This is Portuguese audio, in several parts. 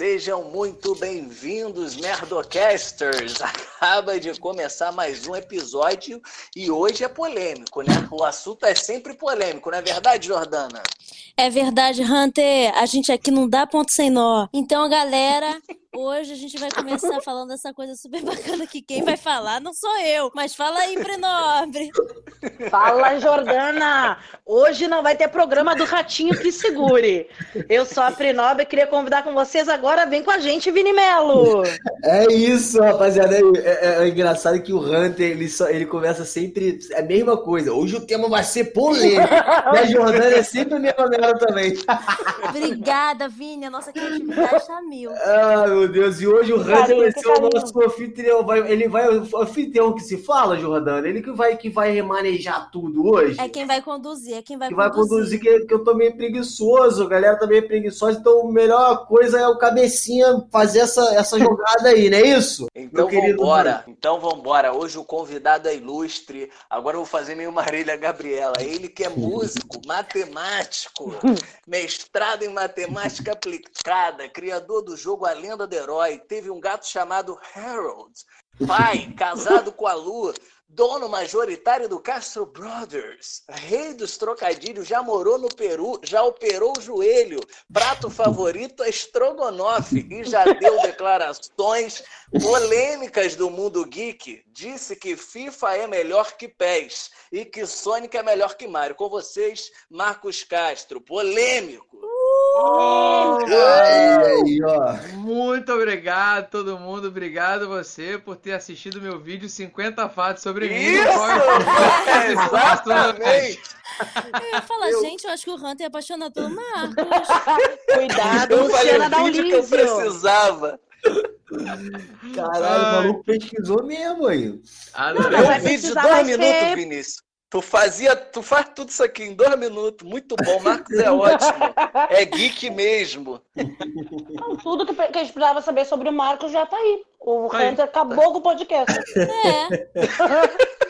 Sejam muito bem-vindos, Merdocasters! Acaba de começar mais um episódio e hoje é polêmico, né? O assunto é sempre polêmico, não é verdade, Jordana? É verdade, Hunter. A gente aqui não dá ponto sem nó. Então, galera, Hoje a gente vai começar falando essa coisa super bacana que quem vai falar não sou eu, mas fala aí, Prenobre. Fala, Jordana! Hoje não vai ter programa do Ratinho que segure. Eu sou a Prenobre, queria convidar com vocês agora, vem com a gente, Vini Melo. É isso, rapaziada. É, é, é engraçado que o Hunter, ele, só, ele começa sempre é a mesma coisa. Hoje o tema vai ser polêmico. e a Jordana é sempre a mesma merda também. Obrigada, Vini. A nossa criatividade está mil. Ah, meu Deus. E hoje o Hunter vai ser o nosso anfitrião. Vai, ele vai, o anfitrião que se fala, Jordana, ele que vai, que vai remanejar tudo hoje. É quem vai conduzir, é quem vai que conduzir. vai conduzir, que, que eu tô meio preguiçoso, a galera tá meio preguiçosa, então a melhor coisa é o cabecinha fazer essa, essa jogada aí, não é isso? Então vambora, então vambora. Hoje o convidado é ilustre. Agora eu vou fazer meio Marília Gabriela. Ele que é músico, matemático, mestrado em matemática aplicada, criador do jogo A Lenda Herói, teve um gato chamado Harold, pai, casado com a Lu, dono majoritário do Castro Brothers, rei dos trocadilhos, já morou no Peru, já operou o joelho, prato favorito é estrogonofe e já deu declarações polêmicas do mundo geek. Disse que FIFA é melhor que PES e que Sonic é melhor que Mario. Com vocês, Marcos Castro, polêmico. Oh, aí, ó. Muito obrigado, todo mundo. Obrigado você por ter assistido meu vídeo 50 fatos sobre mim. Isso! É! Eu ia falar, eu... gente, eu acho que o Hunter é apaixonado pelo Marcos. Cuidado, eu Luciana dá um que eu precisava. Caralho, o maluco pesquisou mesmo aí. Ah, não, não, eu vídeo de dois minutos, Vinícius. Tu fazia, tu faz tudo isso aqui em dois minutos. Muito bom, Marcos é ótimo. É geek mesmo. Então, tudo que, que a gente precisava saber sobre o Marcos já tá aí. O aí. Hunter acabou com o podcast. É.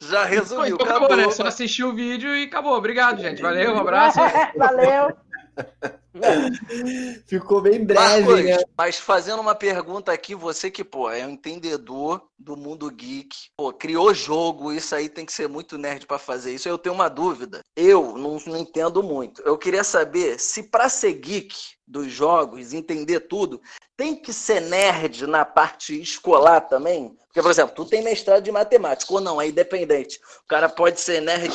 Já resumiu, então, acabou. acabou né? Só assistir o vídeo e acabou. Obrigado, gente. Valeu, um abraço. Valeu. Ficou bem breve, Marcos, né? Mas fazendo uma pergunta aqui, você que, pô, é um entendedor do mundo geek, pô, criou jogo, isso aí tem que ser muito nerd para fazer isso. Eu tenho uma dúvida. Eu não, não entendo muito. Eu queria saber se para ser geek dos jogos, entender tudo, tem que ser nerd na parte escolar também? Porque, por exemplo, tu tem mestrado de matemática, ou não, é independente. O cara pode ser nerd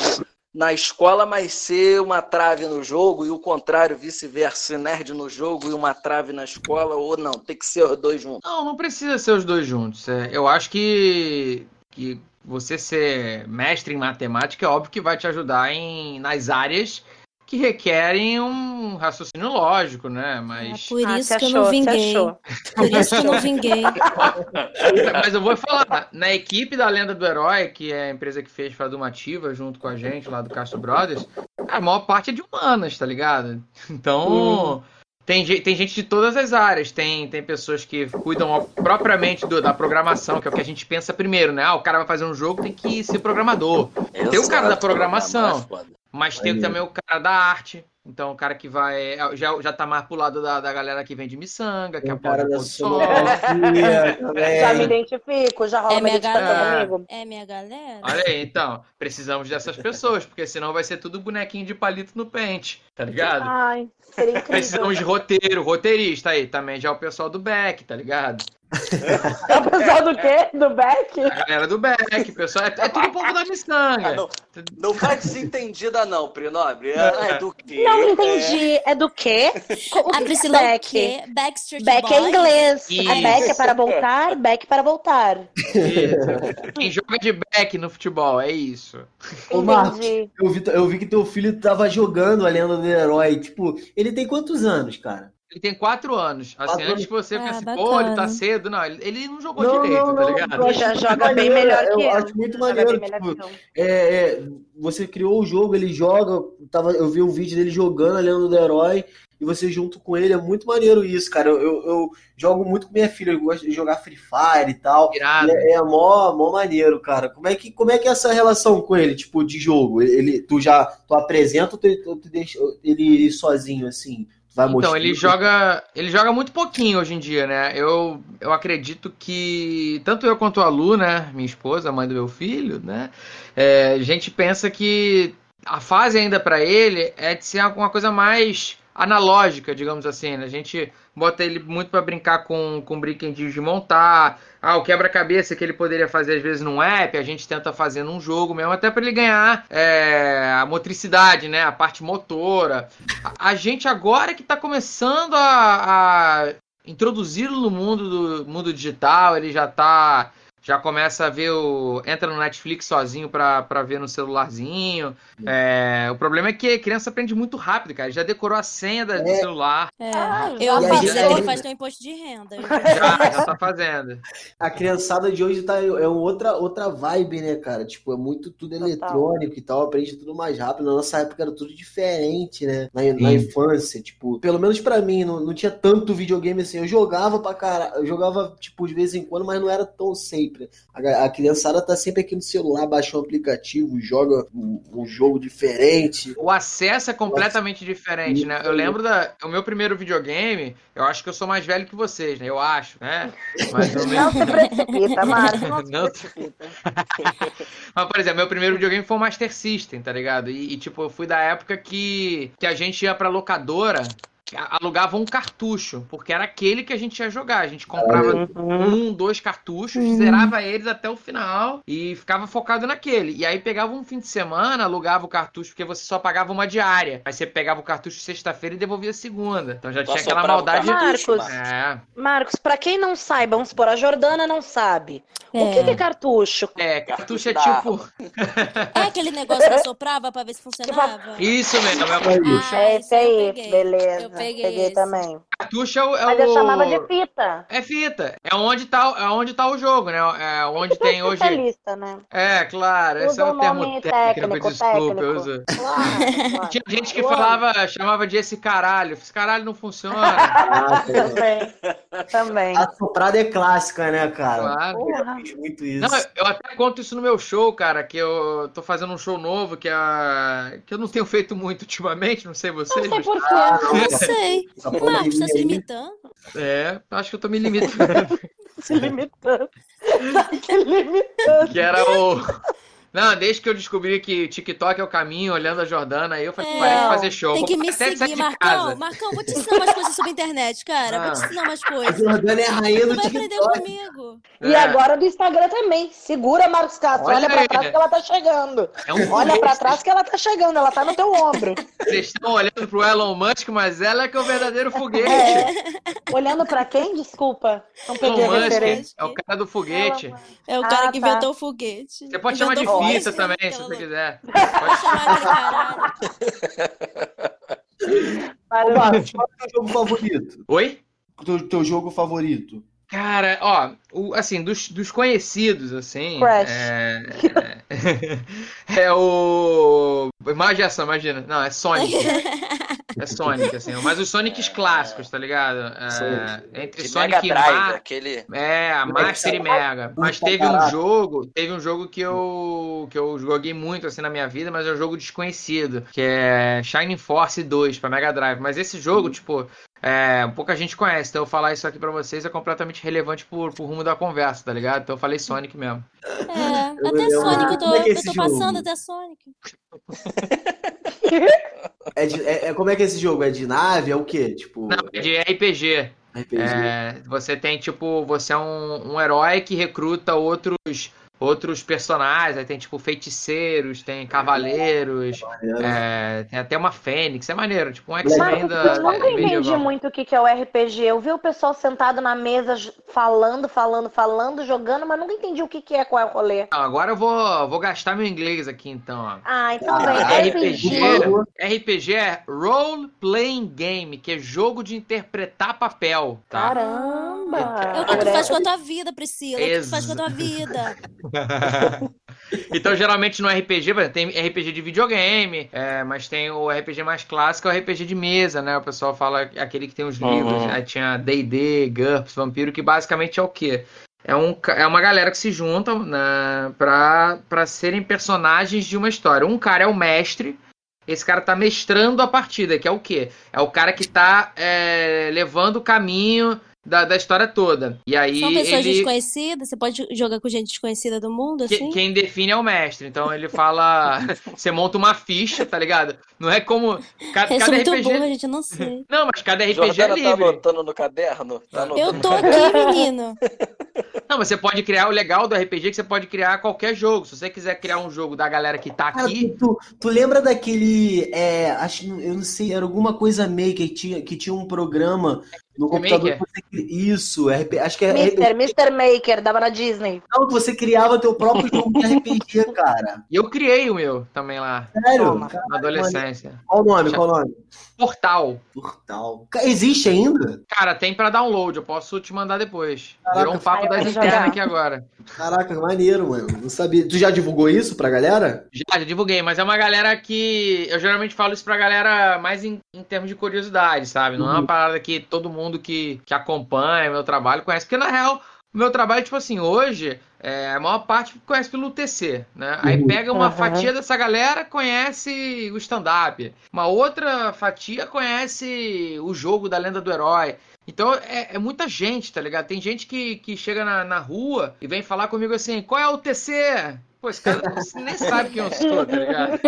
na escola, mas ser uma trave no jogo, e o contrário, vice-versa, nerd no jogo e uma trave na escola, ou não, tem que ser os dois juntos. Não, não precisa ser os dois juntos. É, eu acho que, que você ser mestre em matemática é óbvio que vai te ajudar em, nas áreas que requerem um raciocínio lógico, né? Mas. É por ah, isso que achou, eu não vinguei. Por isso que eu não vinguei. Mas eu vou falar, na equipe da Lenda do Herói, que é a empresa que fez Fadumativa junto com a gente lá do Castro Brothers, a maior parte é de humanas, tá ligado? Então. Hum. Tem, tem gente de todas as áreas. Tem, tem pessoas que cuidam propriamente do, da programação, que é o que a gente pensa primeiro, né? Ah, o cara vai fazer um jogo, tem que ser programador. Exato, tem o cara da programação. Mas tem também o cara da arte. Então, o cara que vai. É, já, já tá mais pro lado da, da galera que vende miçanga, que apoia o som. Já me identifico, já rola é minha galera. comigo. É minha galera. Olha aí, então. Precisamos dessas pessoas, porque senão vai ser tudo bonequinho de palito no pente, tá ligado? Ai, seria incrível. Precisamos de roteiro, roteirista aí. Também já é o pessoal do Beck, tá ligado? É o pessoal do quê? Do Beck? A galera do Beck, pessoal. É, é tudo povo da miçanga. Ah, não, não faz desentendida, não, Prinobre. É, é, do quê? Não entendi. É, do quê? O a Priscila Beck. É Backstreet Beck é inglês. Isso. A Beck é para voltar, Beck para voltar. Isso. Quem joga de Beck no futebol, é isso. Ô, Marcos, eu vi, eu vi que teu filho tava jogando a lenda do herói. Tipo, ele tem quantos anos, cara? Ele tem quatro anos. Assim, quatro antes que você ah, pense, pô, ele tá cedo. Não, ele, ele não jogou não, direito, não, tá ligado? Ele já joga bem melhor que eu. Eu acho muito maneiro. Tipo, é, é, você criou o jogo, ele joga. Tava, eu vi um vídeo dele jogando a Lenda do Herói. E você junto com ele, é muito maneiro isso, cara. Eu, eu, eu jogo muito com minha filha, eu gosto de jogar Free Fire e tal. E é, é mó, mó maneiro, cara. Como é, que, como é que é essa relação com ele, tipo, de jogo? Ele, tu já tu apresenta ou tu, tu deixa ele ir sozinho, assim? Vai então, ele joga, ele joga muito pouquinho hoje em dia, né? Eu, eu acredito que tanto eu quanto a Lu, né, minha esposa, a mãe do meu filho, né, é, a gente pensa que a fase ainda para ele é de ser alguma coisa mais analógica, digamos assim. Né? A gente bota ele muito para brincar com, com brinquedinhos de montar. Ah, o quebra-cabeça que ele poderia fazer às vezes num app, a gente tenta fazer num jogo mesmo, até para ele ganhar é, a motricidade, né? A parte motora. A, a gente agora que está começando a, a introduzi-lo no mundo do mundo digital, ele já está já começa a ver o. entra no Netflix sozinho pra, pra ver no celularzinho. É, o problema é que a criança aprende muito rápido, cara. Já decorou a senha da, é. do celular. É. Ah, eu faço, ele faz teu imposto de renda. Já, já tá fazendo. A criançada de hoje tá, é outra, outra vibe, né, cara? Tipo, é muito tudo eletrônico e tal, aprende tudo mais rápido. Na nossa época era tudo diferente, né? Na, na infância, tipo, pelo menos para mim, não, não tinha tanto videogame assim. Eu jogava pra cara, eu jogava, tipo, de vez em quando, mas não era tão safe sempre. A, a criançada tá sempre aqui no celular, baixa um aplicativo, joga um, um jogo diferente. O acesso é completamente Nossa. diferente, né? Eu lembro da. O meu primeiro videogame, eu acho que eu sou mais velho que vocês, né? Eu acho, né? Mas eu não se precipita, Marcos. Não, não precipita. Mas, por exemplo, meu primeiro videogame foi o Master System, tá ligado? E, e tipo, eu fui da época que, que a gente ia pra locadora alugava um cartucho, porque era aquele que a gente ia jogar. A gente comprava uhum. um, dois cartuchos, uhum. zerava eles até o final e ficava focado naquele. E aí pegava um fim de semana, alugava o cartucho, porque você só pagava uma diária. Aí você pegava o cartucho sexta-feira e devolvia segunda. Então já tinha aquela maldade. Marcos, é. Marcos, pra quem não saiba, vamos supor, a Jordana não sabe. É. O que, que é cartucho? É, cartucho é tipo. é aquele negócio que soprava pra ver se funcionava? Isso mesmo, é o cartucho. Ah, é esse aí, beleza peguei, peguei também. Cartucho é o. É Mas eu chamava de fita. É fita. É onde tá, é onde tá o jogo, né? É onde tem hoje. né? É, claro. Esse é o termo técnico, desculpa, técnico. eu uso. Claro, claro. Tinha gente que falava, chamava de esse caralho. Esse caralho não funciona. Ah, também. Também. A soprada é clássica, né, cara? Claro. Eu muito isso. Não, eu até conto isso no meu show, cara, que eu tô fazendo um show novo que, a... que eu não tenho feito muito ultimamente, não sei vocês. Não sei por quê. Não sei. Marcos, se limitando? É, acho que eu tô me limitando. se limitando. que limitando. Que era o. Não, desde que eu descobri que TikTok é o caminho, olhando a Jordana, aí eu falei, é, parei de fazer show. Tem que me seguir, Marcão. Marcão, vou te ensinar umas coisas sobre a internet, cara. Ah. Vou te ah. ensinar umas coisas. A Jordana é a rainha do vai TikTok. aprender comigo. É. E agora do Instagram também. Segura, Marcos Castro. Olha, olha pra trás que ela tá chegando. É um olha pra trás que ela tá chegando. Ela tá no teu ombro. Vocês estão olhando pro Elon Musk, mas ela é que é o verdadeiro foguete. É. Olhando pra quem? Desculpa. Não peguei Elon a referência. É o cara do foguete. É o cara ah, que tá. inventou o foguete. Você pode chamar de fita também, se você quiser. Pode chamar de caralho. Ô, Marcos, qual é o teu jogo favorito? Oi? O teu, teu jogo favorito? Cara, ó, o, assim, dos, dos conhecidos, assim. Crash. É, é, é o. Imaginação, imagina. Não, é Sonic. É Sonic, assim. Mas os Sonics clássicos, tá ligado? É, entre De Sonic Mega e Drive, Mar... aquele... É, a Master e Mega. Mas teve um jogo, teve um jogo que eu que eu joguei muito assim na minha vida, mas é um jogo desconhecido, que é Shining Force 2 para Mega Drive. Mas esse jogo, tipo, é, pouca gente conhece, então eu falar isso aqui para vocês é completamente relevante por, por rumo da conversa, tá ligado? Então eu falei Sonic mesmo. É, até Sonic, eu tô, é eu tô passando até Sonic. é, de, é, é, como é que é esse jogo? É de nave? É o quê? Tipo... Não, é de RPG. RPG. É, você tem, tipo, você é um, um herói que recruta outros outros personagens, aí tem tipo feiticeiros, tem cavaleiros, é, tem até uma fênix, é maneiro, tipo um X-Men da. Eu nunca entendi muito o que é o RPG. Eu vi o pessoal sentado na mesa falando, falando, falando, jogando, mas nunca entendi o que é, qual é o rolê. Não, agora eu vou, vou gastar meu inglês aqui então. Ó. Ah, então vem. Ah, RPG, RPG é Role Playing Game, que é jogo de interpretar papel. Tá? Caramba! É o que tu faz com a tua vida, Priscila. É o que tu faz com a tua vida. então, geralmente no RPG, tem RPG de videogame, é, mas tem o RPG mais clássico, é o RPG de mesa, né? O pessoal fala aquele que tem os livros, uhum. né? Tinha D&D, GURPS, Vampiro, que basicamente é o quê? É, um, é uma galera que se junta né, pra, pra serem personagens de uma história. Um cara é o mestre, esse cara tá mestrando a partida, que é o quê? É o cara que tá é, levando o caminho da, da história toda. E aí São pessoas ele... desconhecidas? Você pode jogar com gente desconhecida do mundo, assim? Que, quem define é o mestre. Então ele fala. você monta uma ficha, tá ligado? Não é como. Cada, cada muito RPG. Burra, gente, eu não sei. Não, mas cada RPG Jordana é livre. tá anotando no caderno? Tá anotando eu tô aqui, menino. Não, mas você pode criar o legal do RPG que você pode criar qualquer jogo. Se você quiser criar um jogo da galera que tá aqui. Ah, tu, tu, lembra daquele. É, acho, eu não sei, era alguma coisa maker que tinha, que tinha um programa no computador você, isso, RP, acho que é Mister, Mr. Maker, dava na Disney. Não, você criava teu próprio jogo de RPG, cara. E eu criei o meu também lá. Sério? Na adolescência. Qual o nome? Qual o nome? Portal. Portal. Existe ainda? Cara, tem para download, eu posso te mandar depois. Caraca, Virou um papo das internas aqui agora. Caraca, maneiro, mano. Não sabia. Tu já divulgou isso pra galera? Já, já divulguei, mas é uma galera que. Eu geralmente falo isso pra galera mais em, em termos de curiosidade, sabe? Não uhum. é uma uhum. parada que todo mundo que, que acompanha meu trabalho conhece. Porque na real, o meu trabalho, tipo assim, hoje é, a maior parte conhece pelo TC, né? Aí uhum. pega uma uhum. fatia dessa galera, conhece o stand-up. Uma outra fatia conhece o jogo da lenda do herói. Então é, é, muita gente, tá ligado? Tem gente que, que chega na, na rua e vem falar comigo assim: qual é o TC? Pô, esse cara nem sabe quem eu sou, tá ligado?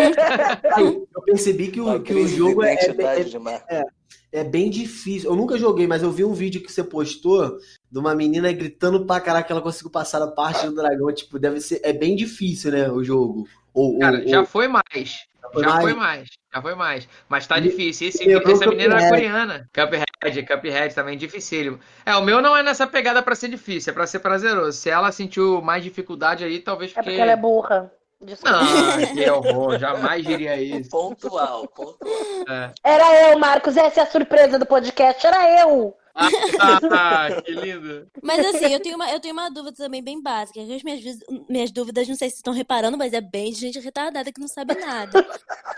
eu percebi que o, que o jogo é, é, é, é, bem difícil. Eu nunca joguei, mas eu vi um vídeo que você postou de uma menina gritando pra caraca que ela conseguiu passar a parte do dragão. Tipo, deve ser. É bem difícil, né? O jogo. Ou, Cara, ou, já foi mais. Já foi, já mais. foi mais. Já foi mais. Mas tá difícil. Esse, essa menina é coreana. Cuphead, Cuphead também dificílimo. É, o meu não é nessa pegada pra ser difícil, é pra ser prazeroso. Se ela sentiu mais dificuldade aí, talvez porque... É porque ela é burra. Desculpa. Não, que horror, jamais diria isso. Pontual, pontual. É. Era eu, Marcos, essa é a surpresa do podcast, era eu. Ah, que lindo. Mas assim, eu tenho uma, eu tenho uma dúvida também bem básica. As minhas, minhas dúvidas, não sei se estão reparando, mas é bem de gente retardada que não sabe nada.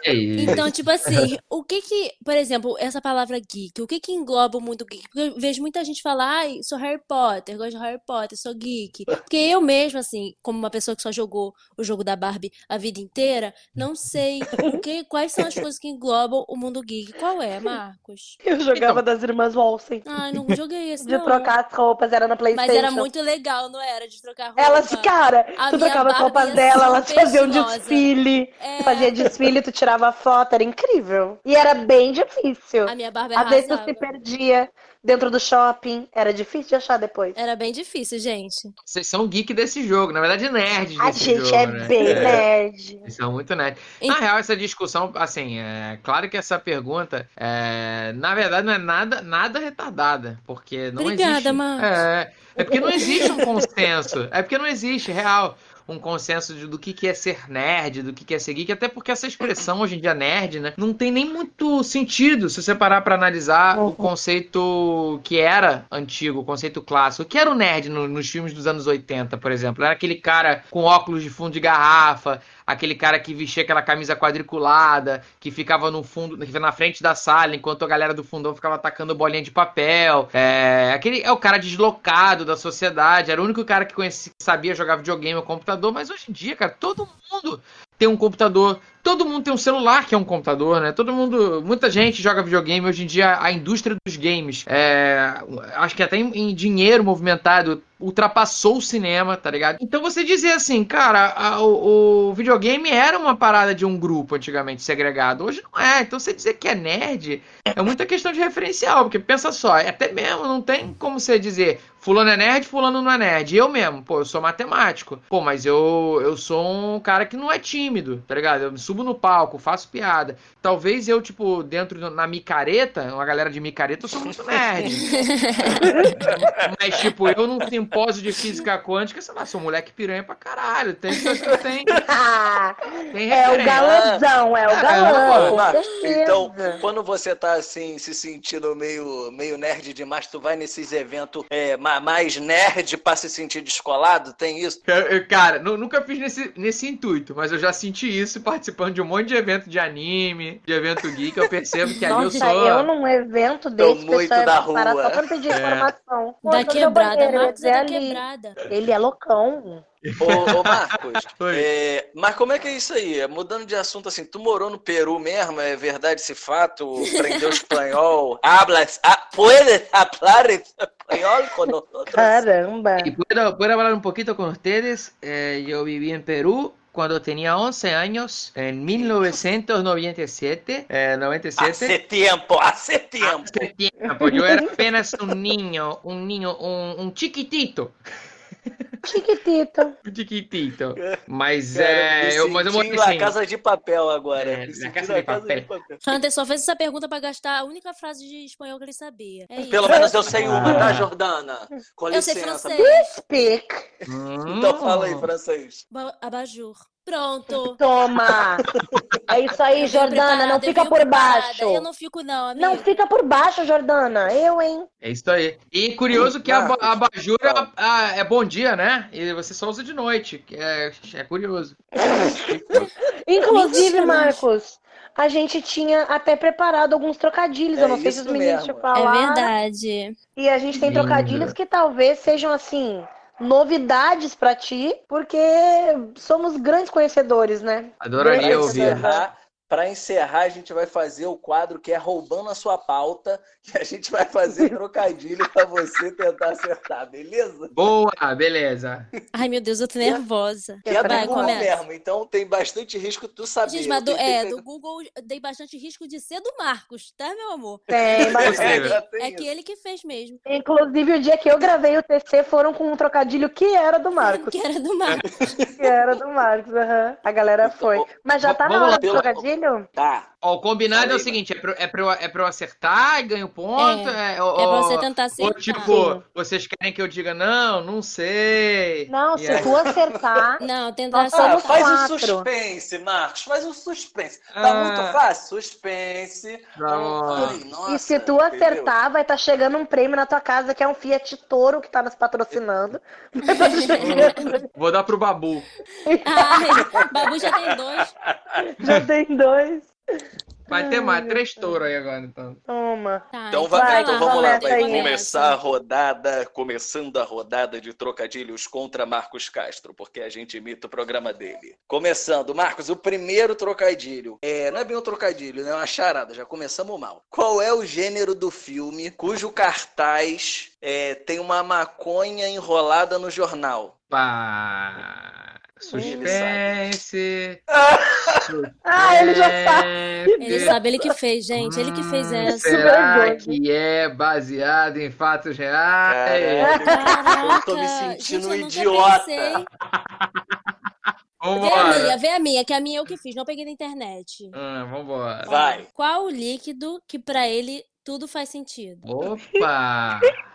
Então, tipo assim, o que que, por exemplo, essa palavra geek, o que que engloba o mundo geek? Porque eu vejo muita gente falar, ai, sou Harry Potter, gosto de Harry Potter, sou geek. Porque eu mesmo, assim, como uma pessoa que só jogou o jogo da Barbie a vida inteira, não sei o que, quais são as coisas que englobam o mundo geek. Qual é, Marcos? Eu jogava então, das irmãs Olsen. Ai, não joguei esse. De não. trocar as roupas, era na Playstation. Mas era muito legal, não era? De trocar roupa. Elas, cara, a tu trocava as roupas dela, elas faziam um desfile. É... Fazia desfile, tu tirava foto, era incrível. E era bem difícil. A minha barba Às vezes tu se perdia dentro do shopping. Era difícil de achar depois. Era bem difícil, gente. Vocês são geek desse jogo, na verdade, nerd desse A gente jogo, é né? bem é. nerd. Vocês são muito nerd. Na real, essa discussão, assim, é claro que essa pergunta, é, na verdade, não é nada, nada retardada, porque não Obrigada, existe. Marcos. É, é porque não existe um consenso. É porque não existe, real um consenso de, do que, que é ser nerd, do que, que é ser geek, até porque essa expressão hoje em dia nerd, né, não tem nem muito sentido se você parar para analisar uhum. o conceito que era antigo, o conceito clássico. O que era o nerd no, nos filmes dos anos 80, por exemplo? Era aquele cara com óculos de fundo de garrafa, aquele cara que vestia aquela camisa quadriculada, que ficava no fundo, na frente da sala, enquanto a galera do fundão ficava atacando bolinha de papel. É, aquele é o cara deslocado da sociedade, era o único cara que conhecia, sabia jogar videogame ou computador, mas hoje em dia, cara, todo mundo tem um computador, todo mundo tem um celular que é um computador, né? Todo mundo, muita gente joga videogame hoje em dia. A indústria dos games, é, acho que até em, dinheiro movimentado ultrapassou o cinema, tá ligado? Então você dizer assim, cara, a, o, o, videogame era uma parada de um grupo antigamente segregado, hoje não é. Então você dizer que é nerd é muita questão de referencial, porque pensa só, é até mesmo não tem como você dizer fulano é nerd, fulano não é nerd. Eu mesmo, pô, eu sou matemático. Pô, mas eu, eu sou um cara que não é tímido, tá ligado? Eu subo no palco, faço piada. Talvez eu, tipo, dentro na micareta, uma galera de micareta, eu sou muito nerd. mas, tipo, eu num simpósio de física quântica, sei lá, sou um moleque piranha pra caralho. Tem que tem. tem é o galãzão, é o é, galão. É, então, quando você tá assim, se sentindo meio, meio nerd demais, tu vai nesses eventos é, mais nerd pra se sentir descolado? Tem isso? Cara, nunca fiz nesse, nesse intuito, mas eu já senti isso participando de um monte de evento de anime, de evento geek. Eu percebo que ali eu sou. eu num evento desse, muito da rua. só pra pedir é. informação. da quebrada, Marcos é da quebrada. Ele é loucão. Ô, ô Marcos, é, mas como é que é isso aí? Mudando de assunto assim, tu morou no Peru mesmo? É verdade esse fato? Aprendeu espanhol? Hablas? Ah, puedes hablar espanhol com nós? Caramba! E puedo, puedo falar um pouquinho com vocês? Eh, eu vivi em Peru cuando tenía 11 años, en 1997. Eh, 97. Hace tiempo, hace tiempo. Hace tiempo. Yo era apenas un niño, un niño, un, un chiquitito. Chiquitito. Chiquitito. Mas Cara, é. Eu, mas eu vou sentindo assim. a casa de papel agora. É, na sentindo Casa a de Papel. Hunter só fez essa pergunta pra gastar a única frase de espanhol que ele sabia. É isso. Pelo menos eu sei uma, tá, Jordana? Com Eu sei licença. francês. Speak. Então fala aí, Hum. francês. Ba- Abajur. Pronto. Toma! É isso aí, Jordana. Não fica por preparada. baixo. Eu não fico, não, amigo. Não fica por baixo, Jordana. Eu, hein? É isso aí. E curioso que a, a abajur fala. a- a- é bom dia, né? E você só usa de noite. que É, é curioso. Inclusive. Marcos, a gente tinha até preparado alguns trocadilhos. É Eu não sei se os meninos te É falaram. verdade. E a gente tem Lindo. trocadilhos que talvez sejam assim. Novidades pra ti, porque somos grandes conhecedores, né? Adoraria ouvir. encerrar, para encerrar, a gente vai fazer o quadro que é roubando a sua pauta, que a gente vai fazer trocadilho para você tentar acertar, beleza? Boa, beleza. Ai, meu Deus, eu tô nervosa. Que é do Vai, Google começa. mesmo, então tem bastante risco tu saber. Gente, mas do, é, do Google dei bastante risco de ser do Marcos, tá, meu amor? Tem, mas... É, já tem É que ele que fez mesmo. Inclusive, o dia que eu gravei o TC foram com um trocadilho que era do Marcos. Que era do Marcos. Que era do Marcos, aham. A galera foi. Mas já tá na hora do pelo- trocadilho? Tá. Ó, o combinado Fala é o aí, seguinte: é pra, é, pra eu, é pra eu acertar e ganho ponto? É, É ou- pra você ou- tentar Ou acertar. tipo, vocês querem que eu diga não, não sei. Não, E se aí- tu acertar. Não, tentar Ah, somos acertar. faz o quatro. suspense, Marcos, faz o suspense. Tá Ah. muito fácil? Suspense. Ai, nossa, e se tu entendeu? acertar, vai estar chegando um prêmio na tua casa, que é um Fiat Toro que tá nos patrocinando. Tá. Vou dar pro Babu. Ai, Babu já tem dois. Já tem dois. Vai ter mais, três touros aí agora, então. Toma. Tá, Então, vai, vai, então vai, vamos lá, vai começar a rodada, começando a rodada de trocadilhos contra Marcos Castro, porque a gente imita o programa dele. Começando, Marcos, o primeiro trocadilho. É, não é bem um trocadilho, né? É uma charada, já começamos mal. Qual é o gênero do filme cujo cartaz é, tem uma maconha enrolada no jornal? Pá. Suspense. Ah, ele já sabe. Ele sabe, ele que fez, gente. Ele que fez Hum, essa. Será vergonha. que é baseado em fatos reais? Eu tô me sentindo um gente, eu nunca idiota. pensei. Vê a Vambora. minha, vê a minha, que a minha eu que fiz, não peguei na internet. Ah, vambora. Vai. Qual o líquido que pra ele tudo faz sentido? Opa!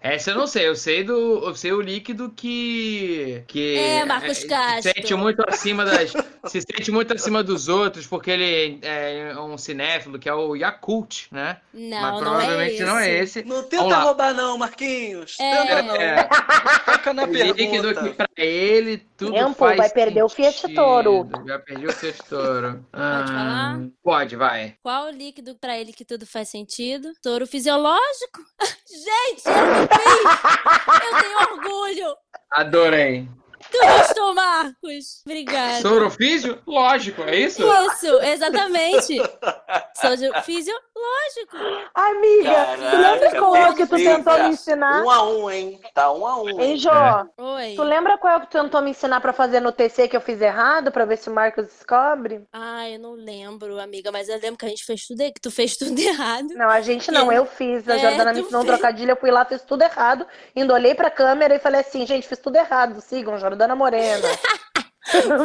Essa eu não sei, eu sei do. Eu sei o líquido que. que É, Marcos se Castro. sente muito acima das. se sente muito acima dos outros, porque ele é um cinéfilo, que é o Yakult, né? Não, Mas não é provavelmente esse. não é esse. Não tenta roubar não, Marquinhos. É. Tenta não. É, na o líquido que pergunta. pra ele tudo Tempo, faz vai perder o Fiat. Toro. Já perdi o Fiat Toro. Pode falar? Ah, Pode, vai. Qual o líquido pra ele que tudo faz sentido? Soro fisiológico? Gente, Eu tenho orgulho! Adorei. Tu gostou, Marcos? Obrigada. Sorofísio? Lógico, é isso? Isso, exatamente. Soro fisiológico. Amiga, tu lembra qual é o que tu tentou me ensinar? Um a um, hein? Tá um a um. Hein, hein? Jó? Oi. Tu lembra qual é o que tu tentou me ensinar pra fazer no TC que eu fiz errado, pra ver se o Marcos descobre? Ai, eu não lembro, amiga, mas eu lembro que a gente fez tudo, que tu fez tudo errado. Não, a gente não, eu fiz. A É, Jordana me ensinou um fez. trocadilho, eu fui lá, fiz tudo errado. Indo, olhei pra câmera e falei assim, gente, fiz tudo errado. Sigam, Jordana Morena.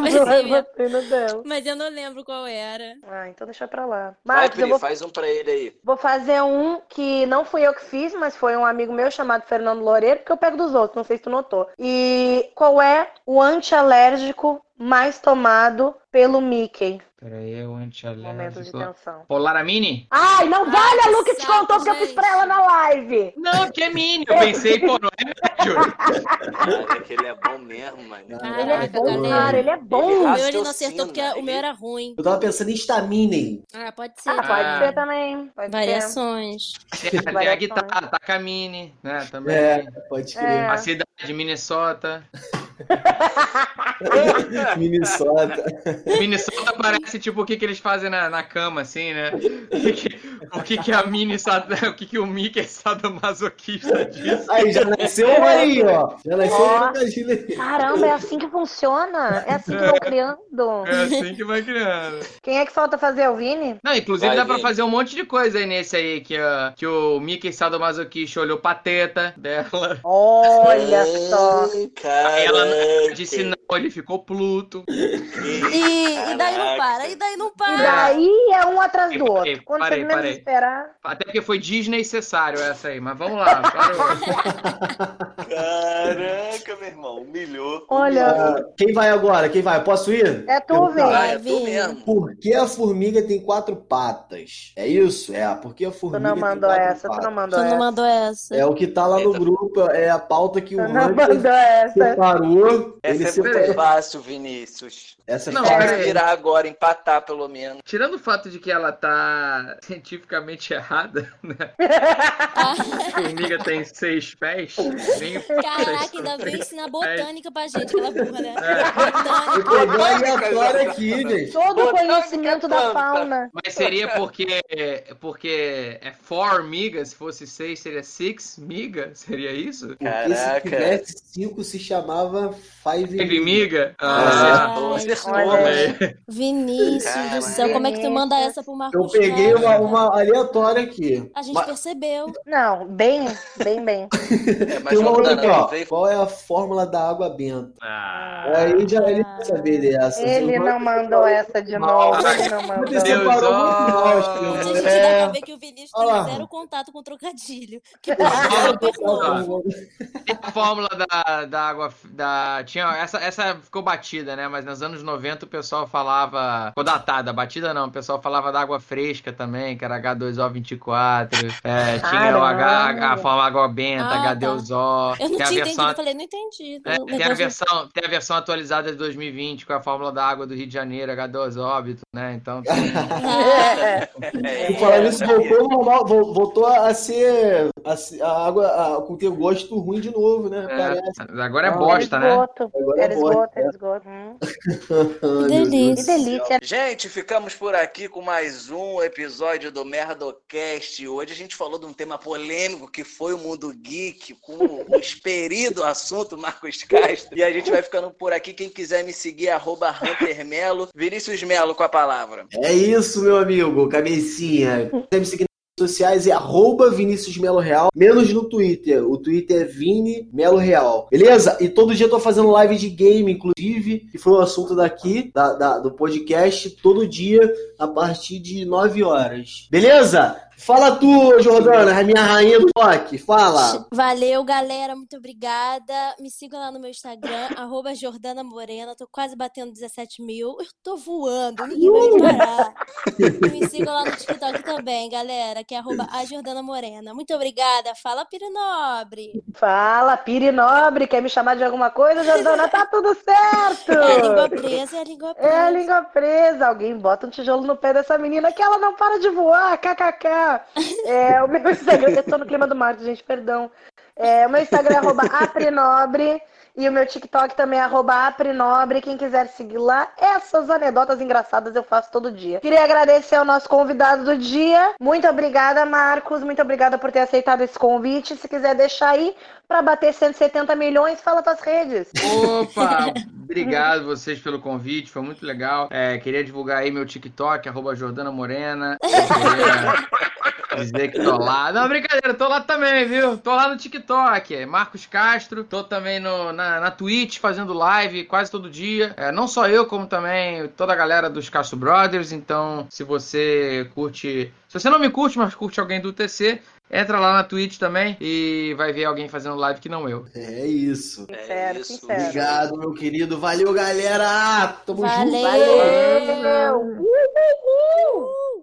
Mas Eu é. botei no dela. Mas eu não lembro qual era. Ah, então deixa pra lá. Vai, Marcos, eu Pri, vou, faz um pra ele aí. vou fazer um que não fui eu que fiz, mas foi um amigo meu chamado Fernando Loureiro, porque eu pego dos outros, não sei se tu notou. E qual é o antialérgico mais tomado pelo Mickey? Peraí, é o Momentos de tensão. Polaramine? Ai, não vale a Lu que te contou porque eu fiz pra ela na live. Não, porque é mini. Eu pensei, pô, não é médio. Cara, que ele é bom mesmo, mano. Ele é bom, galera. cara, ele é bom. O Ele meu ele não acertou porque o meu era ruim. Eu tava pensando em Staminen. Ah, pode ser. Ah, pode Ah. ser também. Pode ser. Variações. Tem, tem a Variações. guitarra, Takamine, né? Também. É, pode crer. É. A cidade de Minnesota. Minnesota. Minnesota parece tipo o que, que eles fazem na, na cama, assim, né? O que, que, o que, que a mini o que, que o Mickey é sadomasoquista disso? Aí já nasceu aí, ó. Já nasceu oh, Caramba, é assim que funciona? É assim que vão criando? É assim que vai criando. Quem é que falta fazer, o Vini? Não, inclusive vai, dá Vini. pra fazer um monte de coisa aí nesse aí, que, uh, que o Mickey sadomasoquista olhou pra teta dela. Olha só. Aí ela disse não, ele ficou Pluto. E, e, daí não para, e daí não para. E daí é um atrás do outro. Quando parei, você menos esperar. Até porque foi desnecessário essa aí, mas vamos lá. Caraca, meu irmão, humilhou. Olha. Quem vai agora? Quem vai? Posso ir? É tu, Vini. Ah, é tu mesmo. Por que a formiga tem quatro patas? É isso? É, porque a formiga. Tu não mandou essa, patas. tu não mandou tu essa. não mandou essa. É o que tá lá no grupo, é a pauta que o Hunter separou. Essa ele é separou. fácil, Vinícius. Essa não, pode virar agora, empatar pelo menos. Tirando o fato de que ela tá cientificamente errada, né? a formiga tem seis pés. Caraca, ainda veio ensinar botânica pra gente, aquela burra, né? É. Eu peguei aleatório aqui, gente. Todo o conhecimento da fauna. Mas seria porque, porque é four miga, se fosse seis, seria six miga? Seria isso? Caraca. Porque se tivesse cinco, se chamava five, five miga. Ah, Ai, Vinícius Cara, do céu, como é que tu manda essa pro Marcos? Eu peguei uma, uma, aleatória aqui. A gente mas... percebeu. Não, bem, bem, bem. É, Tem uma outra aqui, ó. Qual é a fórmula da água benta? Ah, Aí já ele quer saber dessa. Ele não mandou essa de novo. Ele não mandou. Deus, Deus, oh, Gente, é... dá pra ver que o Vinícius tem zero contato com trocadilho. Que a fórmula da, da água da tinha essa essa ficou batida, né? Mas nos anos 90 o pessoal falava ficou datada, batida não, o pessoal falava da água fresca também, que era H2O24. É, tinha o H, a forma água benta, ah, H2O. Tá. Eu não tinha versão, entendido, eu falei, não entendi. É, tem, a versão, tem a versão atualizada de 2020 com a fórmula da água do Rio de Janeiro, H2 óbito, né? Então tem... é, é, falar nisso, voltou, voltou a ser a, a água a, com ter gosto ruim de novo, né? É, agora é bosta, né? Agora é esgoto, é esgoto. Hum. que delícia. Que delícia. Gente, ficamos por aqui com mais um episódio do Merdocast. Hoje a gente falou de um tema polêmico que foi o mundo geek, com o experido assunto Marcos Castro. E a gente vai ficando por aqui. Quem quiser me seguir, arroba Hunter Melo. Vinícius Melo com a palavra. É isso, meu amigo, cabecinha. Quiser me seguir sociais é arroba Vinícius Melo Real, menos no Twitter. O Twitter é Vini Melo Real. Beleza? E todo dia eu tô fazendo live de game, inclusive, que foi o assunto daqui, da, da, do podcast, todo dia, a partir de 9 horas. Beleza? Fala tu, Jordana, a minha rainha do rock. Fala. Valeu, galera. Muito obrigada. Me sigam lá no meu Instagram, arroba Jordana Morena. Tô quase batendo 17 mil. Eu tô voando, ninguém vai me parar. e me sigam lá no TikTok também, galera, que é arroba a Jordana Morena. Muito obrigada. Fala, Pirinobre. Fala, Pirinobre. Quer me chamar de alguma coisa, Jordana? Tá tudo certo. É a língua presa, é a língua presa. É a língua presa. Alguém bota um tijolo no pé dessa menina que ela não para de voar. KKK. É, o meu Instagram, eu tô no clima do marketing, gente, perdão. É, o meu Instagram é arroba aprinobre e o meu TikTok também é aprinobre. Quem quiser seguir lá, essas anedotas engraçadas eu faço todo dia. Queria agradecer ao nosso convidado do dia. Muito obrigada, Marcos. Muito obrigada por ter aceitado esse convite. Se quiser deixar aí para bater 170 milhões, fala tuas redes. Opa! Obrigado vocês pelo convite, foi muito legal. É, queria divulgar aí meu TikTok, arroba Jordana Morena. Dizer que tô lá. Não, brincadeira, tô lá também, viu? Tô lá no TikTok, Marcos Castro. Tô também no, na, na Twitch fazendo live quase todo dia. É, não só eu, como também toda a galera dos Castro Brothers. Então, se você curte. Se você não me curte, mas curte alguém do TC, Entra lá na Twitch também e vai ver alguém fazendo live que não eu. É isso. Sincero, é isso. sincero. Obrigado, meu querido. Valeu, galera. Tamo Valeu. junto. Valeu. Valeu.